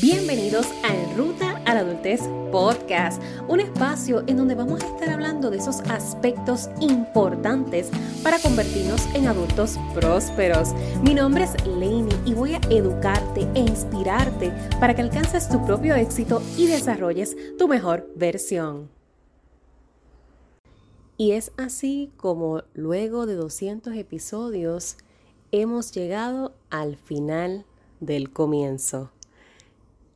Bienvenidos a En Ruta a la Adultez Podcast, un espacio en donde vamos a estar hablando de esos aspectos importantes para convertirnos en adultos prósperos. Mi nombre es Lainey y voy a educarte e inspirarte para que alcances tu propio éxito y desarrolles tu mejor versión. Y es así como luego de 200 episodios hemos llegado al final del comienzo.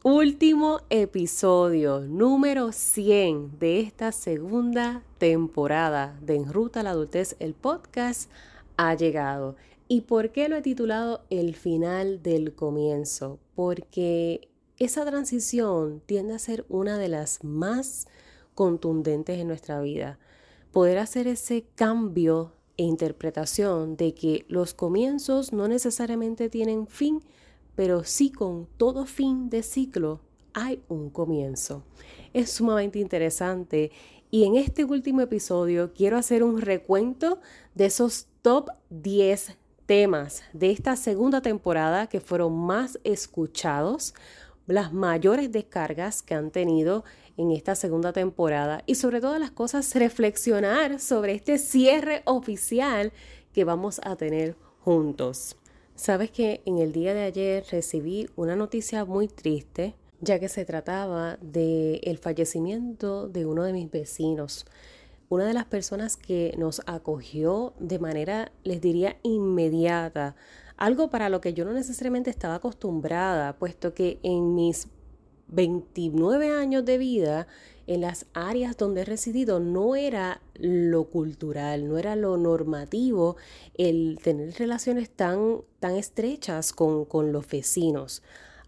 Último episodio, número 100 de esta segunda temporada de En Ruta a la Adultez, el podcast, ha llegado. ¿Y por qué lo he titulado El final del comienzo? Porque esa transición tiende a ser una de las más contundentes en nuestra vida. Poder hacer ese cambio e interpretación de que los comienzos no necesariamente tienen fin, pero sí con todo fin de ciclo hay un comienzo. Es sumamente interesante y en este último episodio quiero hacer un recuento de esos top 10 temas de esta segunda temporada que fueron más escuchados, las mayores descargas que han tenido en esta segunda temporada y sobre todas las cosas reflexionar sobre este cierre oficial que vamos a tener juntos. Sabes que en el día de ayer recibí una noticia muy triste, ya que se trataba del el fallecimiento de uno de mis vecinos, una de las personas que nos acogió de manera, les diría, inmediata, algo para lo que yo no necesariamente estaba acostumbrada, puesto que en mis 29 años de vida en las áreas donde he residido no era lo cultural, no era lo normativo el tener relaciones tan, tan estrechas con, con los vecinos.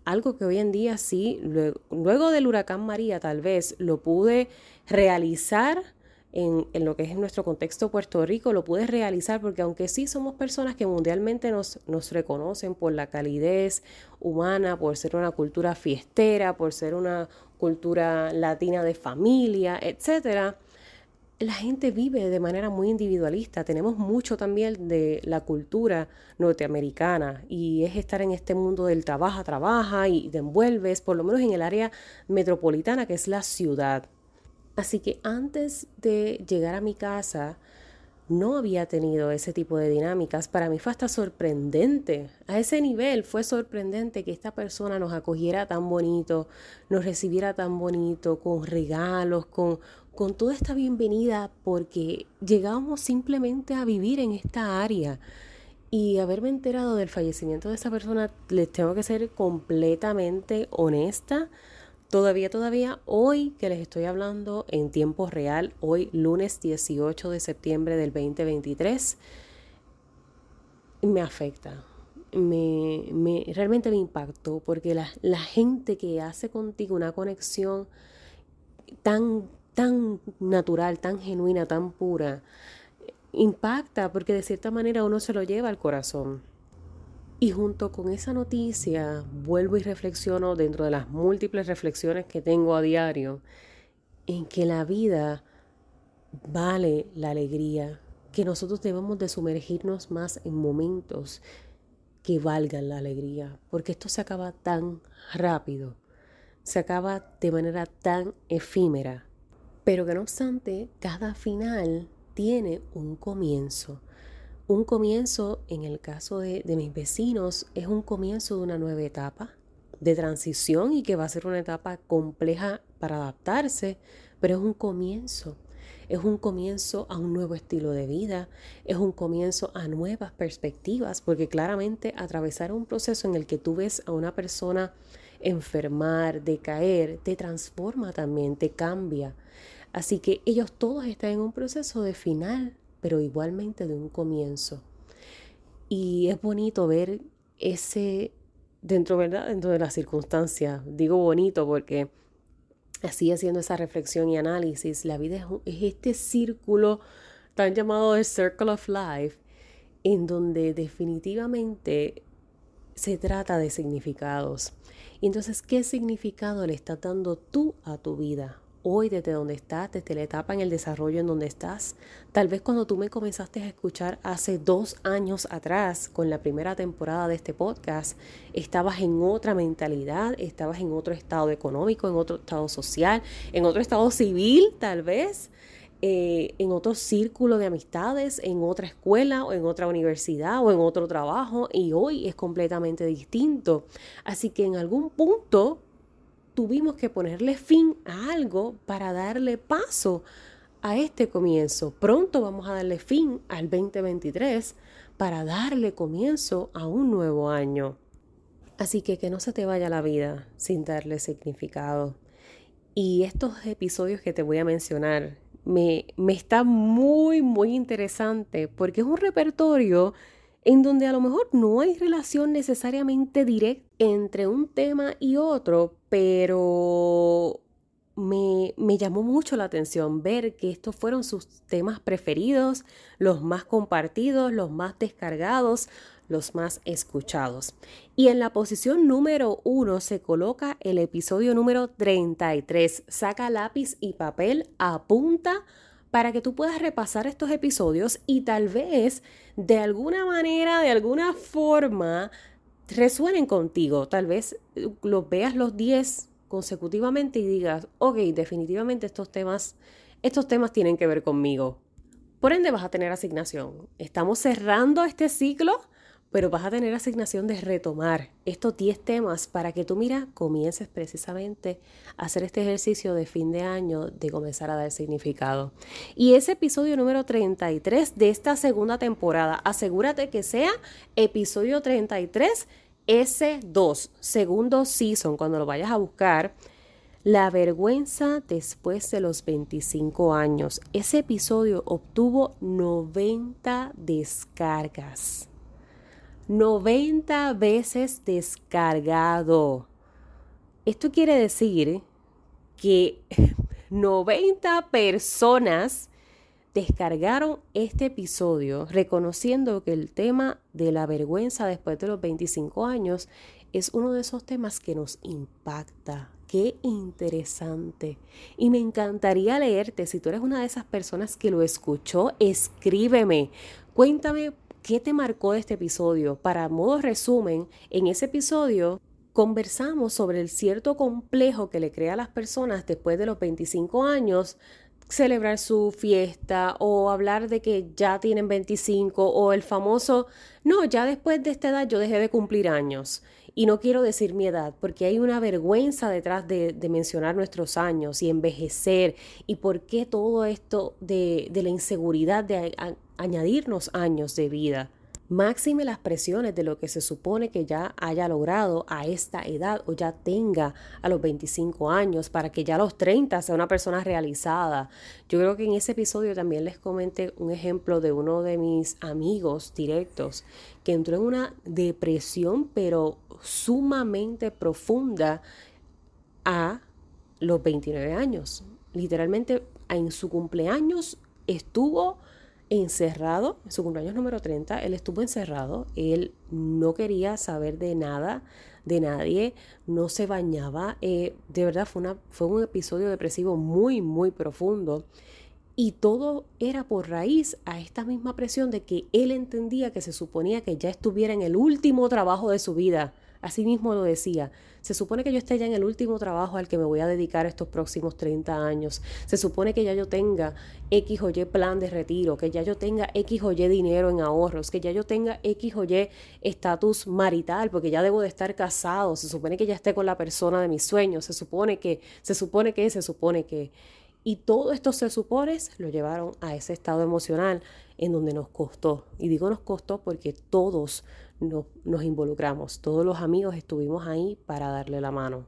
Algo que hoy en día sí, luego, luego del huracán María tal vez lo pude realizar en, lo que es nuestro contexto Puerto Rico, lo pude realizar porque aunque sí somos personas que mundialmente nos, nos reconocen por la calidez humana, por ser una cultura fiestera, por ser una cultura latina de familia, etcétera, la gente vive de manera muy individualista. Tenemos mucho también de la cultura norteamericana y es estar en este mundo del trabaja, trabaja y te envuelves, por lo menos en el área metropolitana que es la ciudad. Así que antes de llegar a mi casa, no había tenido ese tipo de dinámicas. Para mí fue hasta sorprendente. A ese nivel fue sorprendente que esta persona nos acogiera tan bonito, nos recibiera tan bonito, con regalos, con, con toda esta bienvenida, porque llegábamos simplemente a vivir en esta área. Y haberme enterado del fallecimiento de esa persona, les tengo que ser completamente honesta Todavía, todavía, hoy que les estoy hablando en tiempo real, hoy lunes 18 de septiembre del 2023, me afecta. Me, me realmente me impactó porque la, la, gente que hace contigo una conexión tan, tan natural, tan genuina, tan pura, impacta porque de cierta manera uno se lo lleva al corazón. Y junto con esa noticia vuelvo y reflexiono dentro de las múltiples reflexiones que tengo a diario en que la vida vale la alegría, que nosotros debemos de sumergirnos más en momentos que valgan la alegría, porque esto se acaba tan rápido, se acaba de manera tan efímera, pero que no obstante, cada final tiene un comienzo. Un comienzo, en el caso de, mis vecinos, es un comienzo de una nueva etapa de transición y que va a ser una etapa compleja para adaptarse, pero es un comienzo. Es un comienzo a un nuevo estilo de vida, es un comienzo a nuevas perspectivas, porque claramente atravesar un proceso en el que tú ves a una persona enfermar, decaer, te transforma también, te cambia. Así que ellos todos están en un proceso de final pero igualmente de un comienzo. Y es bonito ver ese, dentro, ¿verdad? Dentro de las circunstancias. Digo bonito porque así haciendo esa reflexión y análisis, la vida es, este círculo tan llamado el Circle of Life, en donde definitivamente se trata de significados. Y entonces, ¿qué significado le estás dando tú a tu vida hoy desde donde estás, desde la etapa en el desarrollo en donde estás. Tal vez cuando tú me comenzaste a escuchar hace dos años atrás, con la primera temporada de este podcast, estabas en otra mentalidad, estabas en otro estado económico, en otro estado social, en otro estado civil tal vez. Eh, en otro círculo de amistades, en otra escuela o en otra universidad o en otro trabajo y hoy es completamente distinto. Así que en algún punto tuvimos que ponerle fin a algo para darle paso a este comienzo. Pronto vamos a darle fin al 2023 para darle comienzo a un nuevo año. Así que que no se te vaya la vida sin darle significado. Y estos episodios que te voy a mencionar me, me está muy, muy interesante porque es un repertorio en donde a lo mejor no hay relación necesariamente directa entre un tema y otro, pero me, me, llamó mucho la atención ver que estos fueron sus temas preferidos, los más compartidos, los más descargados, los más escuchados. Y en la posición número uno se coloca el episodio número 33. Saca lápiz y papel, apunta para que tú puedas repasar estos episodios y tal vez de alguna manera, de alguna forma, resuenen contigo. Tal vez los veas los 10 consecutivamente y digas, ok, definitivamente estos temas, estos temas tienen que ver conmigo. Por ende vas a tener asignación. Estamos cerrando este ciclo pero vas a tener asignación de retomar estos 10 temas para que tú, mira, comiences precisamente a hacer este ejercicio de fin de año de comenzar a dar significado. Y ese episodio número 33 de esta segunda temporada, asegúrate que sea episodio 33 S2, segundo season, cuando lo vayas a buscar. La vergüenza después de los 25 años. Ese episodio obtuvo 90 descargas. 90 veces descargado. Esto quiere decir que 90 personas descargaron este episodio reconociendo que el tema de la vergüenza después de los 25 años es uno de esos temas que nos impacta. Qué interesante. Y me encantaría leerte. Si tú eres una de esas personas que lo escuchó, escríbeme. Cuéntame ¿Qué te marcó este episodio? Para modo resumen, en ese episodio conversamos sobre el cierto complejo que le crea a las personas después de los 25 años celebrar su fiesta o hablar de que ya tienen 25 o el famoso, no, ya después de esta edad yo dejé de cumplir años. Y no quiero decir mi edad, porque hay una vergüenza detrás de, mencionar nuestros años y envejecer y por qué todo esto de, de la inseguridad de añadirnos años de vida. Máxime las presiones de lo que se supone que ya haya logrado a esta edad o ya tenga a los 25 años para que ya a los 30 sea una persona realizada. Yo creo que en ese episodio también les comenté un ejemplo de uno de mis amigos directos que entró en una depresión pero sumamente profunda a los 29 años. Literalmente en su cumpleaños estuvo encerrado, en su cumpleaños número 30, él estuvo encerrado, él no quería saber de nada, de nadie, no se bañaba, eh, de verdad fue, una, fue un episodio depresivo muy, muy profundo. Y todo era por raíz a esta misma presión de que él entendía que se suponía que ya estuviera en el último trabajo de su vida. Así mismo lo decía. Se supone que yo esté ya en el último trabajo al que me voy a dedicar estos próximos 30 años. Se supone que ya yo tenga X o Y plan de retiro, que ya yo tenga X o Y dinero en ahorros, que ya yo tenga X o Y estatus marital, porque ya debo de estar casado. Se supone que ya esté con la persona de mis sueños. Se supone que, se supone que, se supone que. Y todos estos se supones lo llevaron a ese estado emocional en donde nos costó. Y digo nos costó porque todos nos involucramos. Todos los amigos estuvimos ahí para darle la mano.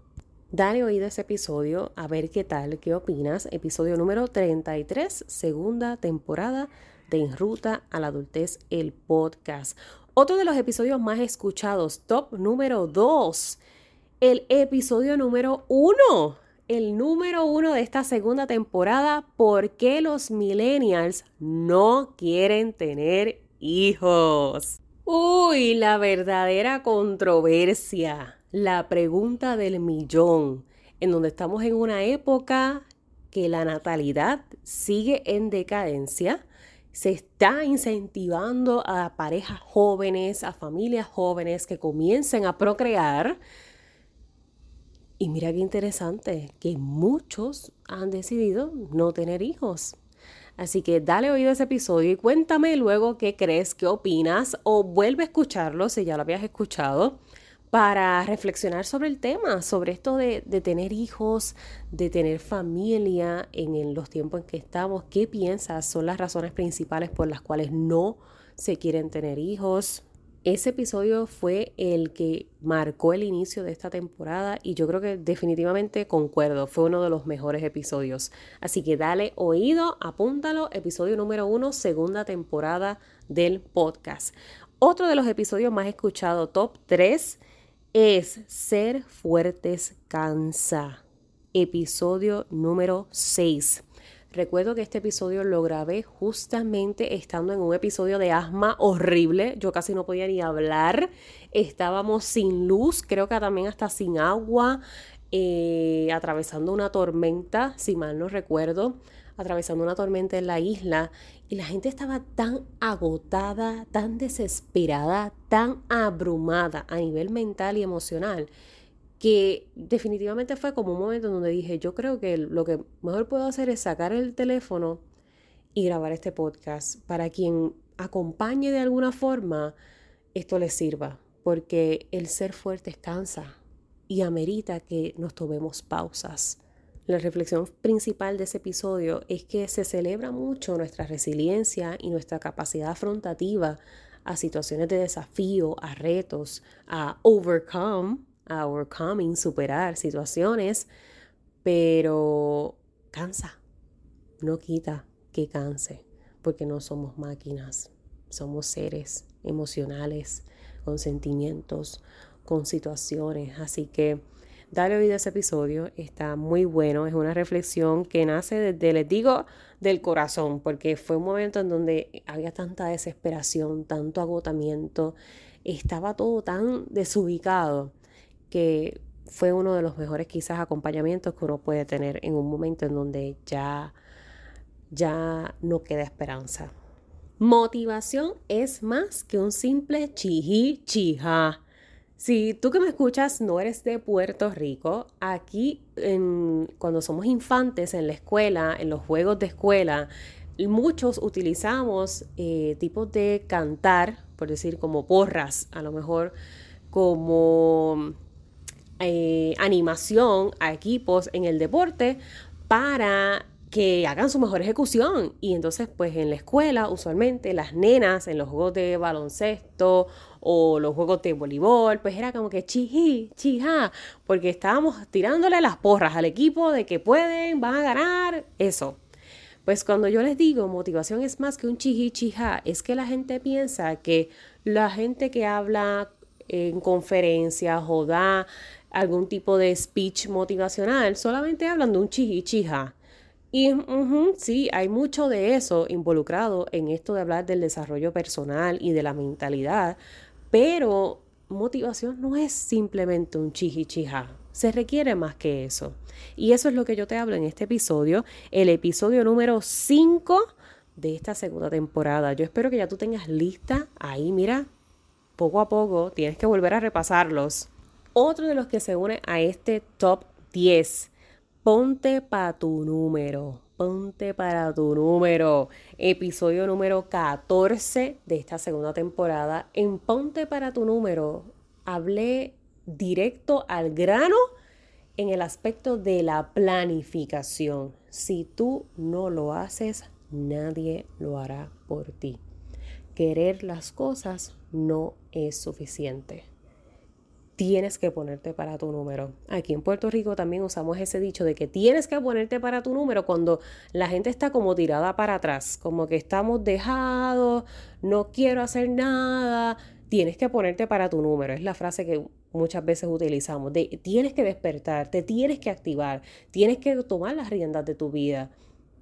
Dale oído ese episodio, a ver qué tal, qué opinas. Episodio número 33, segunda temporada de En Ruta a la Adultez, el podcast. Otro de los episodios más escuchados, top número 2, el episodio número 1, el número 1 de esta segunda temporada, ¿por qué los millennials no quieren tener hijos? Uy, la verdadera controversia, la pregunta del millón, en donde estamos en una época que la natalidad sigue en decadencia, se está incentivando a parejas jóvenes, a familias jóvenes que comiencen a procrear. Y mira qué interesante, que muchos han decidido no tener hijos. Así que dale oído a ese episodio y cuéntame luego qué crees, qué opinas o vuelve a escucharlo si ya lo habías escuchado para reflexionar sobre el tema, sobre esto de, tener hijos, de tener familia en, los tiempos en que estamos. ¿Qué piensas? ¿Son las razones principales por las cuales no se quieren tener hijos? Ese episodio fue el que marcó el inicio de esta temporada y yo creo que definitivamente concuerdo, fue uno de los mejores episodios. Así que dale oído, apúntalo, episodio número uno, segunda temporada del podcast. Otro de los episodios más escuchados, top 3, es Ser fuertes cansa. Episodio número 6. Recuerdo que este episodio lo grabé justamente estando en un episodio de asma horrible. Yo casi no podía ni hablar. Estábamos sin luz, creo que también hasta sin agua, eh, atravesando una tormenta, si mal no recuerdo atravesando una tormenta en la isla y la gente estaba tan agotada, tan desesperada, tan abrumada a nivel mental y emocional que definitivamente fue como un momento en donde dije, yo creo que lo que mejor puedo hacer es sacar el teléfono y grabar este podcast para quien acompañe de alguna forma esto les sirva, porque el ser fuerte cansa y amerita que nos tomemos pausas. La reflexión principal de ese episodio es que se celebra mucho nuestra resiliencia y nuestra capacidad afrontativa a situaciones de desafío, a retos, a overcome, a overcoming, superar situaciones, pero cansa, no quita que canse, porque no somos máquinas, somos seres emocionales, con sentimientos, con situaciones, así que Dale oído a ese episodio, está muy bueno, es una reflexión que nace desde, les digo, del corazón, porque fue un momento en donde había tanta desesperación, tanto agotamiento, estaba todo tan desubicado que fue uno de los mejores quizás acompañamientos que uno puede tener en un momento en donde ya, ya no queda esperanza. Motivación es más que un simple chiji chija. Si tú que me escuchas no eres de Puerto Rico, aquí cuando somos infantes en la escuela, en los juegos de escuela, muchos utilizamos eh, tipos de cantar, por decir como porras, a lo mejor como eh, animación a equipos en el deporte para que hagan su mejor ejecución. Y entonces, pues en la escuela, usualmente las nenas en los juegos de baloncesto o los juegos de voleibol, pues era como que chiji, chija, porque estábamos tirándole las porras al equipo de que pueden, van a ganar, eso. Pues cuando yo les digo motivación es más que un chiji, chija, es que la gente piensa que la gente que habla en conferencias o da algún tipo de speech motivacional solamente hablan de un chiji, chija y sí, hay mucho de eso involucrado en esto de hablar del desarrollo personal y de la mentalidad, pero motivación no es simplemente un chihichija, se requiere más que eso. Y eso es lo que yo te hablo en este episodio, el episodio número 5 de esta segunda temporada. Yo espero que ya tú tengas lista ahí, mira, poco a poco tienes que volver a repasarlos. Otro de los que se une a este top 10 Ponte para tu número. Ponte para tu número. Episodio número 14 de esta segunda temporada. En Ponte para tu número hablé directo al grano en el aspecto de la planificación. Si tú no lo haces, nadie lo hará por ti. Querer las cosas no es suficiente tienes que ponerte para tu número. Aquí en Puerto Rico también usamos ese dicho de que tienes que ponerte para tu número cuando la gente está como tirada para atrás, como que estamos dejados, no quiero hacer nada. Tienes que ponerte para tu número. Es la frase que muchas veces utilizamos. Tienes que despertar, te tienes que activar, tienes que tomar las riendas de tu vida,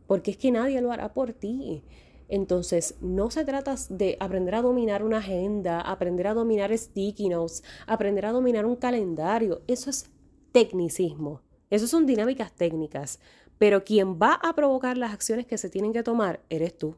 porque es que nadie lo hará por ti. Entonces, no se trata de aprender a dominar una agenda, aprender a dominar sticky notes, aprender a dominar un calendario. Eso es tecnicismo. Eso son dinámicas técnicas. pero quien va a provocar las acciones que se tienen que tomar eres tú.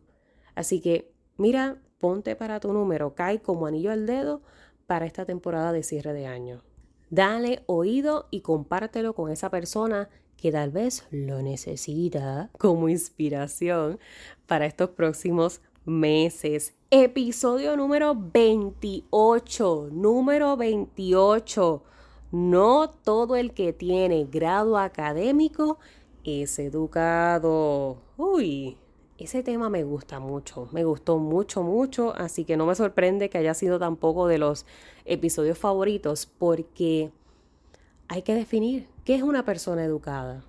Así que, mira, ponte para tu número, cae como anillo al dedo para esta temporada de cierre de año. Dale oído y compártelo con esa persona que tal vez lo necesita como inspiración para estos próximos meses. Episodio número 28, número 28. No todo el que tiene grado académico es educado. Uy, ese tema me gusta mucho, me gustó mucho, mucho, así que no me sorprende que haya sido tampoco de los episodios favoritos porque hay que definir qué es una persona educada.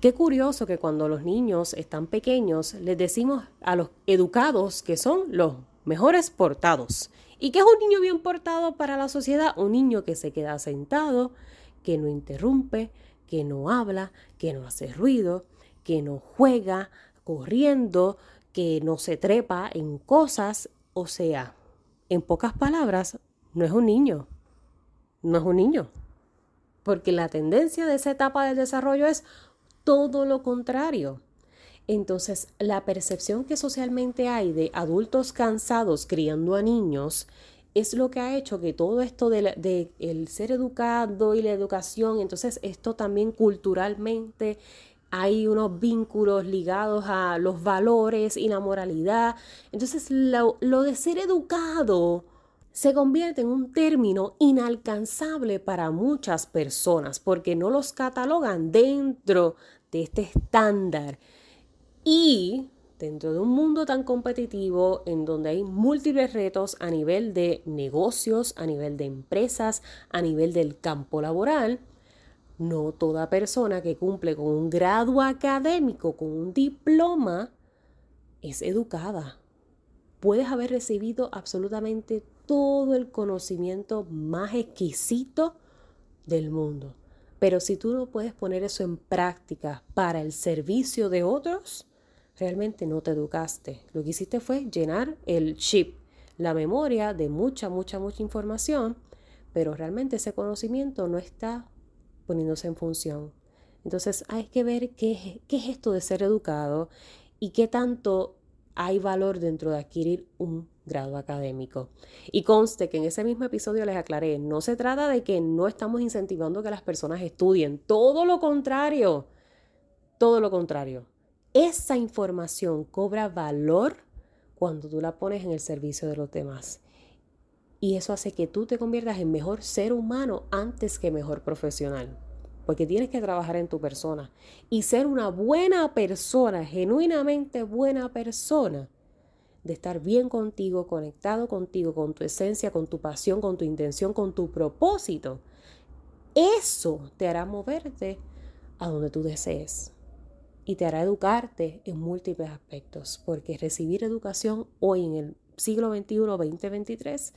Qué curioso que cuando los niños están pequeños les decimos a los educados que son los mejores portados. ¿Y qué es un niño bien portado para la sociedad? Un niño que se queda sentado, que no interrumpe, que no habla, que no hace ruido, que no juega corriendo, que no se trepa en cosas. O sea, en pocas palabras, no es un niño. No es un niño. Porque la tendencia de esa etapa del desarrollo es todo lo contrario. Entonces, la percepción que socialmente hay de adultos cansados criando a niños es lo que ha hecho que todo esto de, el ser educado y la educación, entonces esto también culturalmente hay unos vínculos ligados a los valores y la moralidad. Entonces, lo de ser educado se convierte en un término inalcanzable para muchas personas porque no los catalogan dentro de este estándar. Y dentro de un mundo tan competitivo en donde hay múltiples retos a nivel de negocios, a nivel de empresas, a nivel del campo laboral, no toda persona que cumple con un grado académico, con un diploma, es educada. Puedes haber recibido absolutamente todo el conocimiento más exquisito del mundo. Pero si tú no puedes poner eso en práctica para el servicio de otros, realmente no te educaste. Lo que hiciste fue llenar el chip, la memoria de mucha, mucha, mucha información, pero realmente ese conocimiento no está poniéndose en función. Entonces hay que ver qué, es esto de ser educado y qué tanto hay valor dentro de adquirir un grado académico. Y conste que en ese mismo episodio les aclaré, no se trata de que no estamos incentivando que las personas estudien, todo lo contrario, todo lo contrario. Esa información cobra valor cuando tú la pones en el servicio de los demás. Y eso hace que tú te conviertas en mejor ser humano antes que mejor profesional. Porque tienes que trabajar en tu persona. Y ser una buena persona, genuinamente buena persona, de estar bien contigo, conectado contigo, con tu esencia, con tu pasión, con tu intención, con tu propósito, eso te hará moverte a donde tú desees y te hará educarte en múltiples aspectos, porque recibir educación hoy en el siglo XXI, 2023,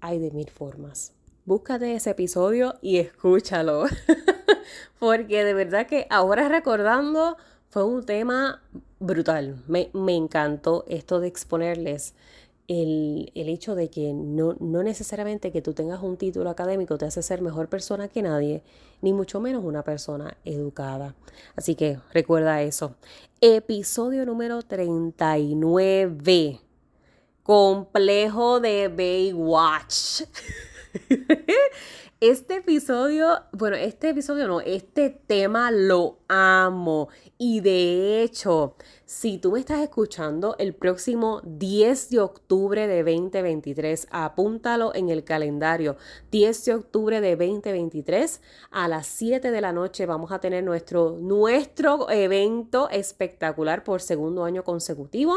hay de mil formas. Búscate ese episodio y escúchalo, porque de verdad que ahora recordando fue un tema brutal. Me, encantó esto de exponerles el, hecho de que no, no, necesariamente que tú tengas un título académico te hace ser mejor persona que nadie, ni mucho menos una persona educada. Así que recuerda eso. Episodio número 39. Complejo de Baywatch. Este episodio, bueno, este episodio no, este tema lo amo. Y de hecho, si tú me estás escuchando el próximo 10 de octubre de 2023, apúntalo en el calendario. 10 de octubre de 2023 a las 7 de la noche vamos a tener nuestro, nuestro evento espectacular por segundo año consecutivo.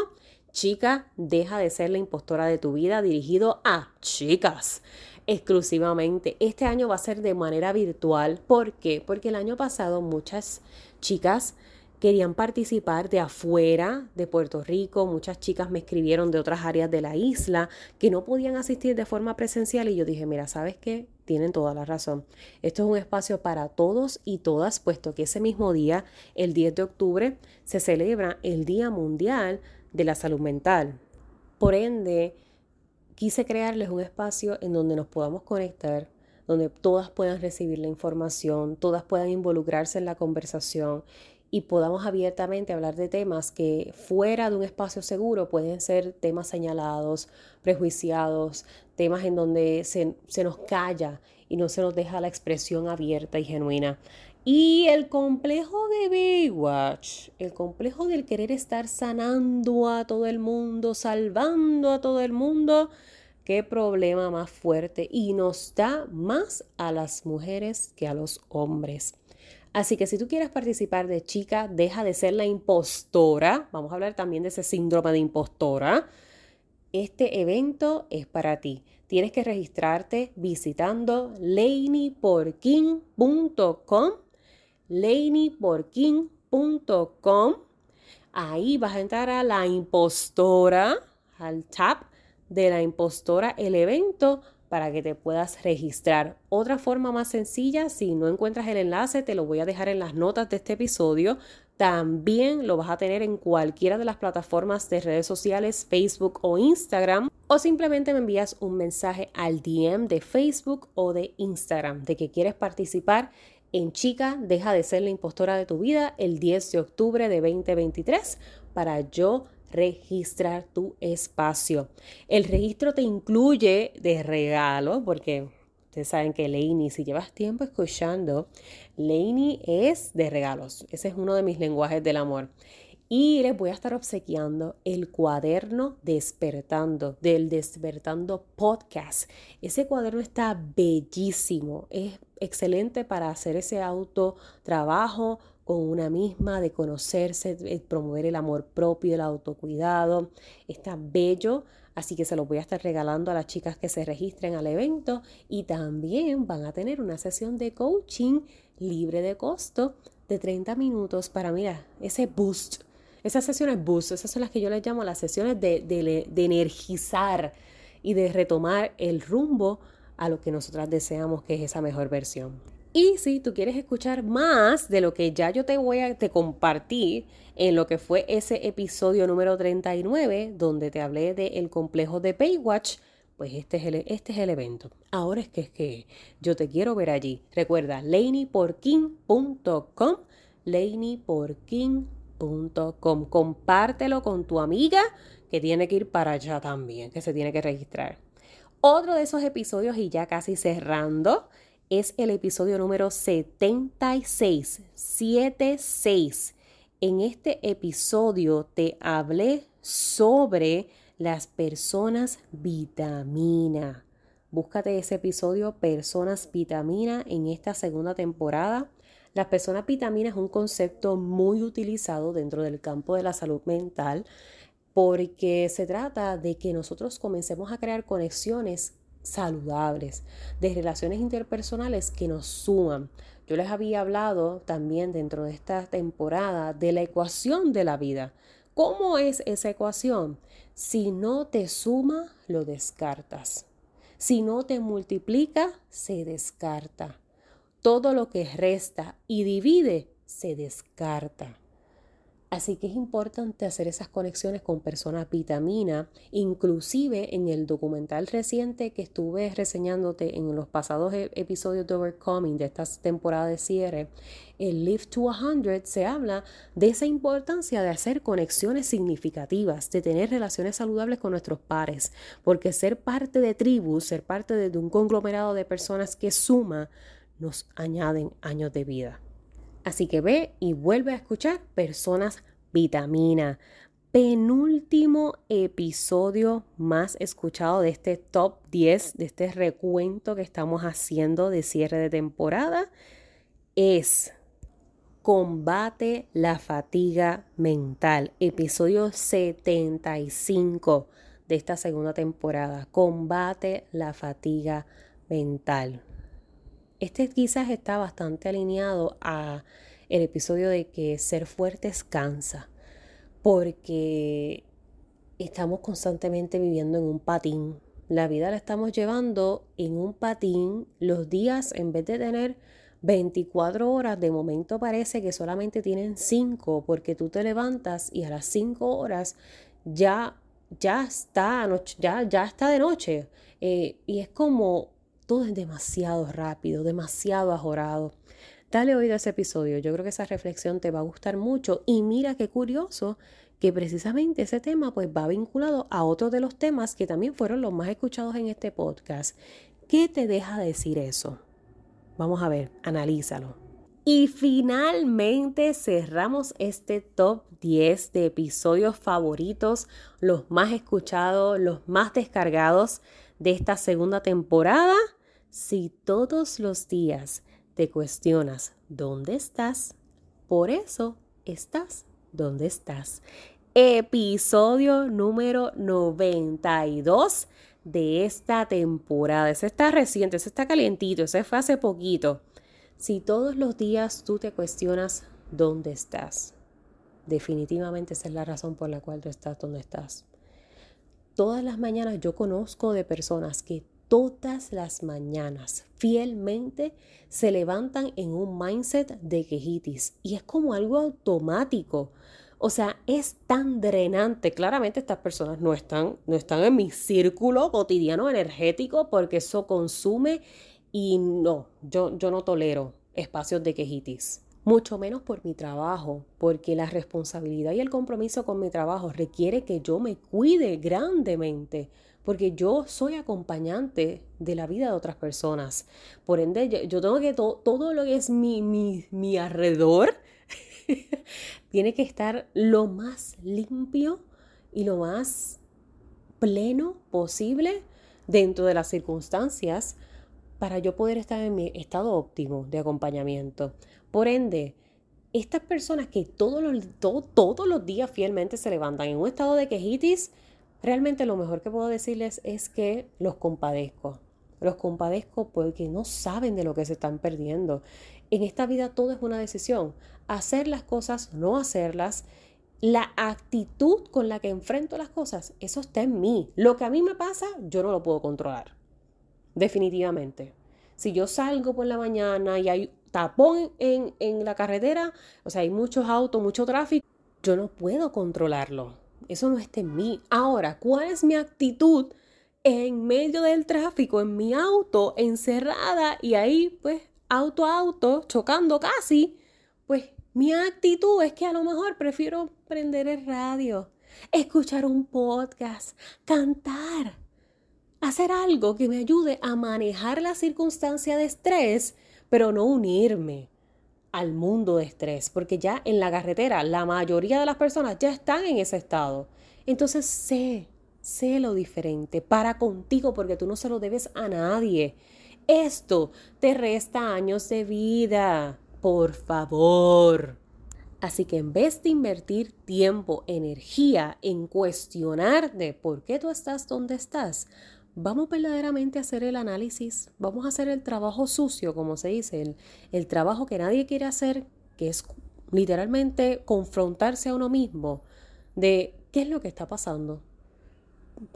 Chica, deja de ser la impostora de tu vida dirigido a chicas exclusivamente. Este año va a ser de manera virtual. ¿Por qué? Porque el año pasado muchas chicas querían participar de afuera de Puerto Rico. Muchas chicas me escribieron de otras áreas de la isla que no podían asistir de forma presencial y yo dije, mira, ¿sabes qué? Tienen toda la razón. Esto es un espacio para todos y todas, puesto que ese mismo día, el 10 de octubre, se celebra el Día Mundial de la Salud Mental. Por ende, quise crearles un espacio en donde nos podamos conectar, donde todas puedan recibir la información, todas puedan involucrarse en la conversación y podamos abiertamente hablar de temas que fuera de un espacio seguro pueden ser temas señalados, prejuiciados, temas en donde se, se nos calla y no se nos deja la expresión abierta y genuina. Y el complejo de Baywatch, el complejo del querer estar sanando a todo el mundo, salvando a todo el mundo, qué problema más fuerte y nos da más a las mujeres que a los hombres. Así que si tú quieres participar de chica, deja de ser la impostora. Vamos a hablar también de ese síndrome de impostora. Este evento es para ti. Tienes que registrarte visitando laneyporking.com laneyporking.com Ahí vas a entrar a la impostora, al tab de la impostora, el evento para que te puedas registrar. Otra forma más sencilla, si no encuentras el enlace, te lo voy a dejar en las notas de este episodio. También lo vas a tener en cualquiera de las plataformas de redes sociales, Facebook o Instagram. O simplemente me envías un mensaje al DM de Facebook o de Instagram de que quieres participar en Chica, deja de ser la impostora de tu vida el 10 de octubre de 2023 para yo registrar tu espacio. El registro te incluye de regalo, porque ustedes saben que Lainey, si llevas tiempo escuchando, Lainey es de regalos. Ese es uno de mis lenguajes del amor. Y les voy a estar obsequiando el cuaderno Despertando, del Despertando Podcast. Ese cuaderno está bellísimo, es excelente para hacer ese autotrabajo con una misma, de conocerse, promover el amor propio, el autocuidado. Está bello, así que se lo voy a estar regalando a las chicas que se registren al evento y también van a tener una sesión de coaching libre de costo de 30 minutos para, mira, ese boost. Esas sesiones boost, esas son las que yo les llamo las sesiones de, de energizar y de retomar el rumbo a lo que nosotras deseamos, que es esa mejor versión. Y si tú quieres escuchar más de lo que ya yo te voy a te compartir en lo que fue ese episodio número 39, donde te hablé del complejo de Baywatch, pues este es, el, este es el evento. Ahora es que es que yo te quiero ver allí. Recuerda, laneyporking.com, laneyporking.com. Compártelo con tu amiga que tiene que ir para allá también, que se tiene que registrar. Otro de esos episodios y ya casi cerrando es el episodio número 76, 76. En este episodio te hablé sobre las personas vitamina. Búscate ese episodio Personas Vitamina en esta segunda temporada. Las personas vitamina es un concepto muy utilizado dentro del campo de la salud mental porque se trata de que nosotros comencemos a crear conexiones saludables, de relaciones interpersonales que nos suman. Yo les había hablado también dentro de esta temporada de la ecuación de la vida. ¿Cómo es esa ecuación? Si no te suma, lo descartas. Si no te multiplica, se descarta. Todo lo que resta y divide, se descarta. Así que es importante hacer esas conexiones con personas vitamina, inclusive en el documental reciente que estuve reseñándote en los pasados e-, episodios de Overcoming de esta temporada de cierre, el Live to 100 se habla de esa importancia de hacer conexiones significativas, de tener relaciones saludables con nuestros pares, porque ser parte de tribus, ser parte de un conglomerado de personas que suma, nos añaden años de vida. Así que ve y vuelve a escuchar Personas Vitamina. Penúltimo episodio más escuchado de este top 10, de este recuento que estamos haciendo de cierre de temporada, es Combate la fatiga mental. Episodio 75 de esta segunda temporada. Combate la fatiga mental. Este quizás está bastante alineado a el episodio de que ser fuertes cansa, porque estamos constantemente viviendo en un patín. La vida la estamos llevando en un patín. Los días, en vez de tener 24 horas, de momento parece que solamente tienen 5, porque tú te levantas y a las 5 horas ya, ya, está, ya, ya está de noche. Eh, y es como todo es demasiado rápido, demasiado ajorado. Dale oído a ese episodio, yo creo que esa reflexión te va a gustar mucho y mira qué curioso que precisamente ese tema pues va vinculado a otros de los temas que también fueron los más escuchados en este podcast. ¿Qué te deja decir eso? Vamos a ver, analízalo. Y finalmente cerramos este top 10 de episodios favoritos, los más escuchados, los más descargados de esta segunda temporada. Si todos los días te cuestionas dónde estás, por eso estás donde estás. Episodio número 92 de esta temporada. Ese está reciente, ese está calientito, ese fue hace poquito. Si todos los días tú te cuestionas dónde estás, definitivamente esa es la razón por la cual tú estás donde estás. Todas las mañanas yo conozco de personas que todas las mañanas fielmente se levantan en un mindset de quejitis y es como algo automático. O sea, es tan drenante. Claramente estas personas no están, no están en mi círculo cotidiano energético porque eso consume y no, yo, yo no tolero espacios de quejitis. Mucho menos por mi trabajo, porque la responsabilidad y el compromiso con mi trabajo requiere que yo me cuide grandemente porque yo soy acompañante de la vida de otras personas. Por ende, yo tengo que todo lo que es mi, mi, mi alrededor tiene que estar lo más limpio y lo más pleno posible dentro de las circunstancias para yo poder estar en mi estado óptimo de acompañamiento. Por ende, estas personas que todos los, todos los días fielmente se levantan en un estado de quejitis, realmente lo mejor que puedo decirles es que los compadezco. Los compadezco porque no saben de lo que se están perdiendo. En esta vida todo es una decisión. Hacer las cosas, no hacerlas. La actitud con la que enfrento las cosas, eso está en mí. Lo que a mí me pasa, yo no lo puedo controlar. Definitivamente. Si yo salgo por la mañana y hay tapón en, en la carretera, o sea, hay muchos autos, mucho tráfico, yo no puedo controlarlo. Eso no está en mí. Ahora, ¿cuál es mi actitud en medio del tráfico, en mi auto, encerrada y ahí, pues, auto a auto, chocando casi? Pues mi actitud es que a lo mejor prefiero prender el radio, escuchar un podcast, cantar, hacer algo que me ayude a manejar la circunstancia de estrés, pero no unirme al mundo de estrés, porque ya en la carretera la mayoría de las personas ya están en ese estado. Entonces sé, sé lo diferente, para contigo porque tú no se lo debes a nadie. Esto te resta años de vida, por favor. Así que en vez de invertir tiempo, energía en cuestionarte por qué tú estás donde estás, vamos verdaderamente a hacer el análisis, vamos a hacer el trabajo sucio, como se dice, el, trabajo que nadie quiere hacer, que es literalmente confrontarse a uno mismo de qué es lo que está pasando,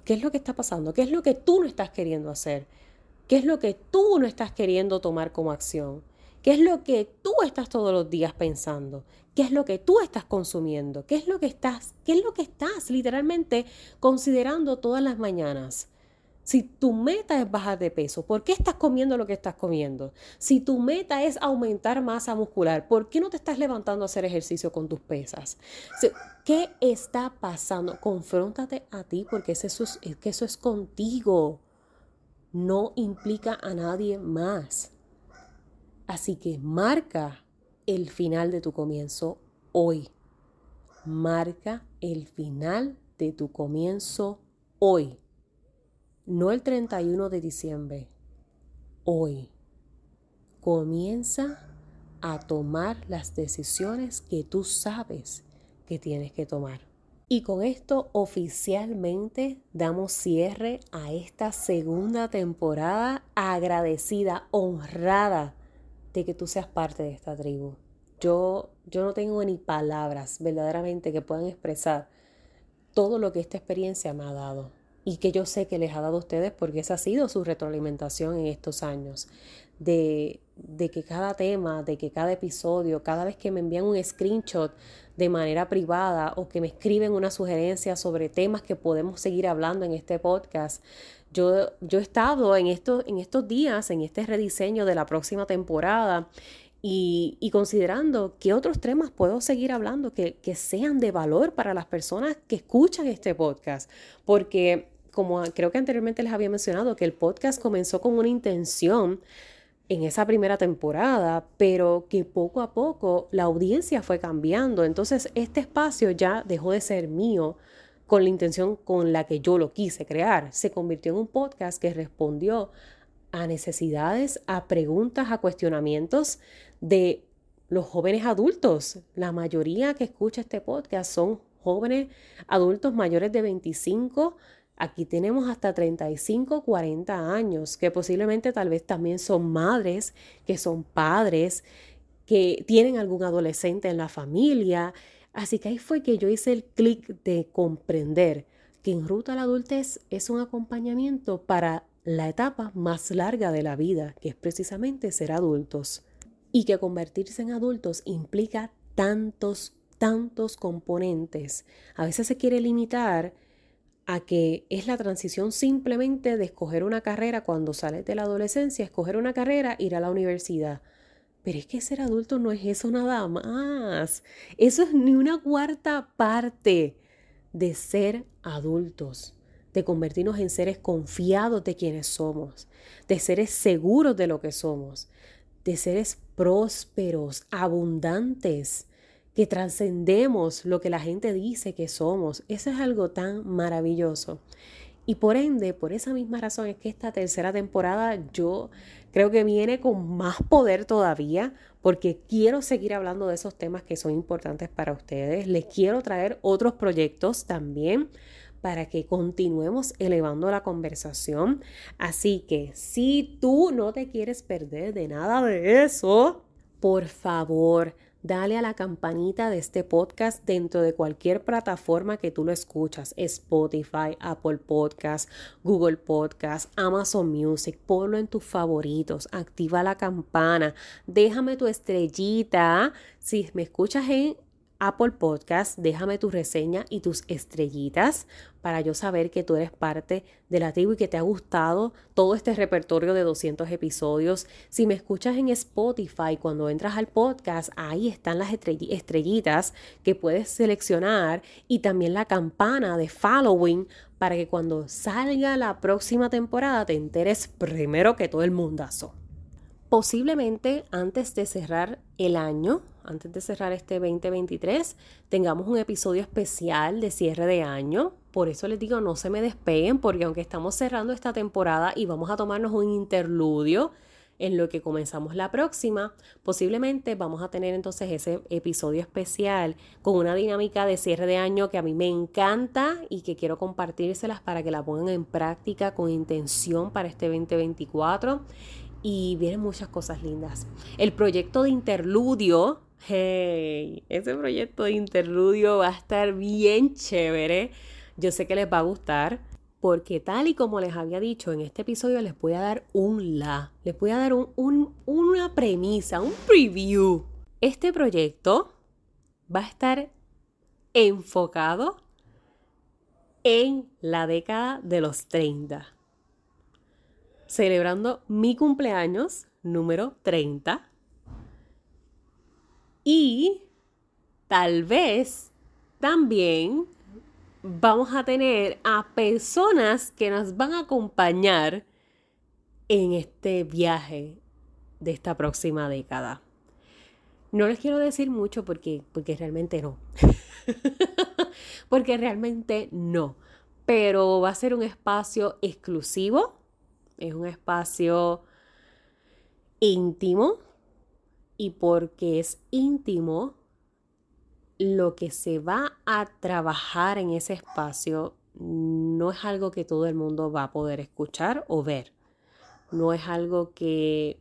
qué es lo que está pasando, qué es lo que tú no estás queriendo hacer, qué es lo que tú no estás queriendo tomar como acción, qué es lo que tú estás todos los días pensando, qué es lo que tú estás consumiendo, qué es lo que estás, qué es lo que estás literalmente considerando todas las mañanas. Si tu meta es bajar de peso, ¿por qué estás comiendo lo que estás comiendo? Si tu meta es aumentar masa muscular, ¿por qué no te estás levantando a hacer ejercicio con tus pesas? ¿Qué está pasando? Confróntate a ti porque es, que eso es contigo. No implica a nadie más. Así que marca el final de tu comienzo hoy. Marca el final de tu comienzo hoy no el 31 de diciembre, hoy. Comienza a tomar las decisiones que tú sabes que tienes que tomar. Y con esto oficialmente damos cierre a esta segunda temporada agradecida, honrada de que tú seas parte de esta tribu. Yo, yo no tengo ni palabras verdaderamente que puedan expresar todo lo que esta experiencia me ha dado y que yo sé que les ha dado a ustedes porque esa ha sido su retroalimentación en estos años, de, de, que cada tema, de que cada episodio, cada vez que me envían un screenshot de manera privada o que me escriben una sugerencia sobre temas que podemos seguir hablando en este podcast, yo, yo he estado en estos, en estos días, en este rediseño de la próxima temporada, y, considerando qué otros temas puedo seguir hablando que, que sean de valor para las personas que escuchan este podcast. Porque como creo que anteriormente les había mencionado, que el podcast comenzó con una intención en esa primera temporada, pero que poco a poco la audiencia fue cambiando. Entonces este espacio ya dejó de ser mío con la intención con la que yo lo quise crear. Se convirtió en un podcast que respondió a necesidades, a preguntas, a cuestionamientos de los jóvenes adultos. La mayoría que escucha este podcast son jóvenes adultos mayores de 25. Aquí tenemos hasta 35, 40 años, que posiblemente tal vez también son madres, que son padres, que tienen algún adolescente en la familia. Así que ahí fue que yo hice el clic de comprender que en Ruta a la Adultez es un acompañamiento para la etapa más larga de la vida, que es precisamente ser adultos. Y que convertirse en adultos implica tantos, tantos componentes. A veces se quiere limitar a que es la transición simplemente de escoger una carrera cuando sales de la adolescencia, escoger una carrera, ir a la universidad. Pero es que ser adulto no es eso nada más. Eso es ni una cuarta parte de ser adultos de convertirnos en seres confiados de quienes somos, de seres seguros de lo que somos, de seres prósperos, abundantes, que trascendemos lo que la gente dice que somos. Eso es algo tan maravilloso. Y por ende, por esa misma razón es que esta tercera temporada yo creo que viene con más poder todavía porque quiero seguir hablando de esos temas que son importantes para ustedes. Les quiero traer otros proyectos también para que continuemos elevando la conversación. Así que si tú no te quieres perder de nada de eso, por favor, dale a la campanita de este podcast dentro de cualquier plataforma que tú lo escuchas, Spotify, Apple Podcast, Google Podcast, Amazon Music, ponlo en tus favoritos, activa la campana, déjame tu estrellita. Si me escuchas en Apple Podcast, déjame tu reseña y tus estrellitas para yo saber que tú eres parte de la tribu y que te ha gustado todo este repertorio de 200 episodios. Si me escuchas en Spotify, cuando entras al podcast, ahí están las estrellitas que puedes seleccionar y también la campana de following para que cuando salga la próxima temporada te enteres primero que todo el mundazo. Posiblemente antes de cerrar el año, antes de cerrar este 2023, tengamos un episodio especial de cierre de año. Por eso les digo, no se me despeguen, porque aunque estamos cerrando esta temporada y vamos a tomarnos un interludio en lo que comenzamos la próxima, posiblemente vamos a tener entonces ese episodio especial con una dinámica de cierre de año que a mí me encanta y que quiero compartírselas para que la pongan en práctica con intención para este 2024 y vienen muchas cosas lindas. El proyecto de interludio, hey, ese proyecto de interludio va a estar bien chévere. Yo sé que les va a gustar porque tal y como les había dicho en este episodio les voy a dar un la, les voy a dar un, una premisa, un preview. Este proyecto va a estar enfocado en la década de los 30 celebrando mi cumpleaños número 30. Y tal vez también vamos a tener a personas que nos van a acompañar en este viaje de esta próxima década. No les quiero decir mucho porque, porque realmente no. porque realmente no. Pero va a ser un espacio exclusivo es un espacio íntimo y porque es íntimo, lo que se va a trabajar en ese espacio no es algo que todo el mundo va a poder escuchar o ver. No es algo que,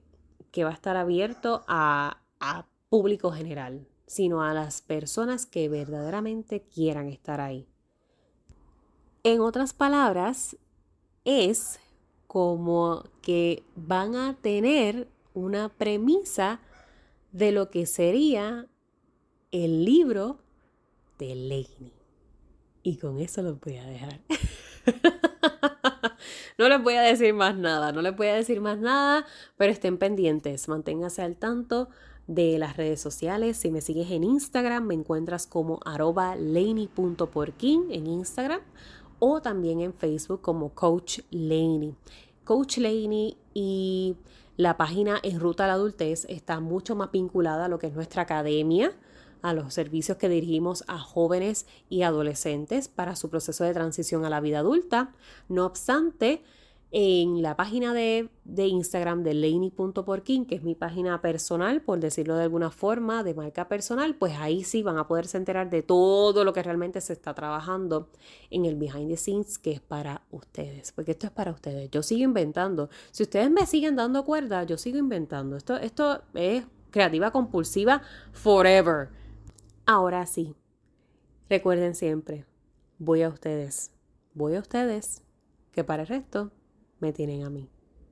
va a estar abierto a, a público general, sino a las personas que verdaderamente quieran estar ahí. En otras palabras, es como que van a tener una premisa de lo que sería el libro de Laney. Y con eso los voy a dejar. no les voy a decir más nada, no les voy a decir más nada, pero estén pendientes, manténganse al tanto de las redes sociales. Si me sigues en Instagram, me encuentras como arroba en Instagram o también en Facebook como Coach Laney. Coach Laney y la página En Ruta a la Adultez está mucho más vinculada a lo que es nuestra academia, a los servicios que dirigimos a jóvenes y adolescentes para su proceso de transición a la vida adulta. No obstante, en la página de, Instagram de laney.porkin, que es mi página personal, por decirlo de alguna forma, de marca personal, pues ahí sí van a poderse enterar de todo lo que realmente se está trabajando en el behind the scenes, que es para ustedes, porque esto es para ustedes. Yo sigo inventando. Si ustedes me siguen dando cuerda, yo sigo inventando. Esto, esto es creativa compulsiva forever. Ahora sí, recuerden siempre, voy a ustedes, voy a ustedes, que para el resto me tienen a mí.